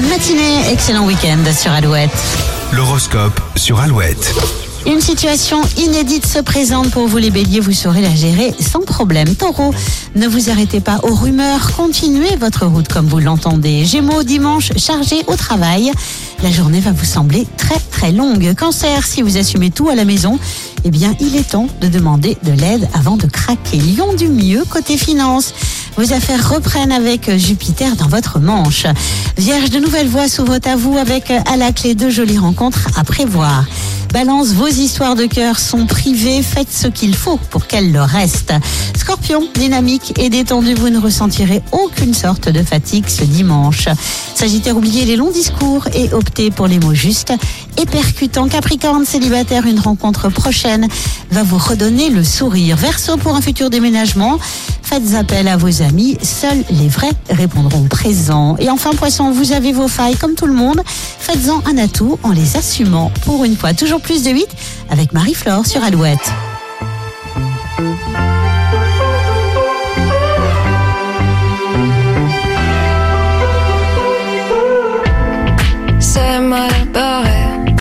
Bonne matinée, excellent week-end sur Alouette. L'horoscope sur Alouette. Une situation inédite se présente pour vous les béliers, vous saurez la gérer sans problème. Taureau, ne vous arrêtez pas aux rumeurs, continuez votre route comme vous l'entendez. Gémeaux, dimanche, chargé au travail. La journée va vous sembler très très longue. Cancer, si vous assumez tout à la maison, eh bien il est temps de demander de l'aide avant de craquer. Lion du mieux côté finance. Vos affaires reprennent avec Jupiter dans votre manche. Vierge, de nouvelles voies s'ouvrent à vous avec à la clé de jolies rencontres à prévoir. Balance, vos histoires de cœur sont privées, faites ce qu'il faut pour qu'elles le restent. Scorpion, dynamique et détendu, vous ne ressentirez aucune sorte de fatigue ce dimanche. Sagittaire, oubliez les longs discours et optez pour les mots justes et percutants. Capricorne, célibataire, une rencontre prochaine va vous redonner le sourire. Verseau, pour un futur déménagement, faites appel à vos amis, seuls les vrais répondront présent. Et enfin, poisson, vous avez vos failles comme tout le monde, faites-en un atout en les assumant pour une fois. Toujours plus de 8 avec Marie-Flore sur Alouette.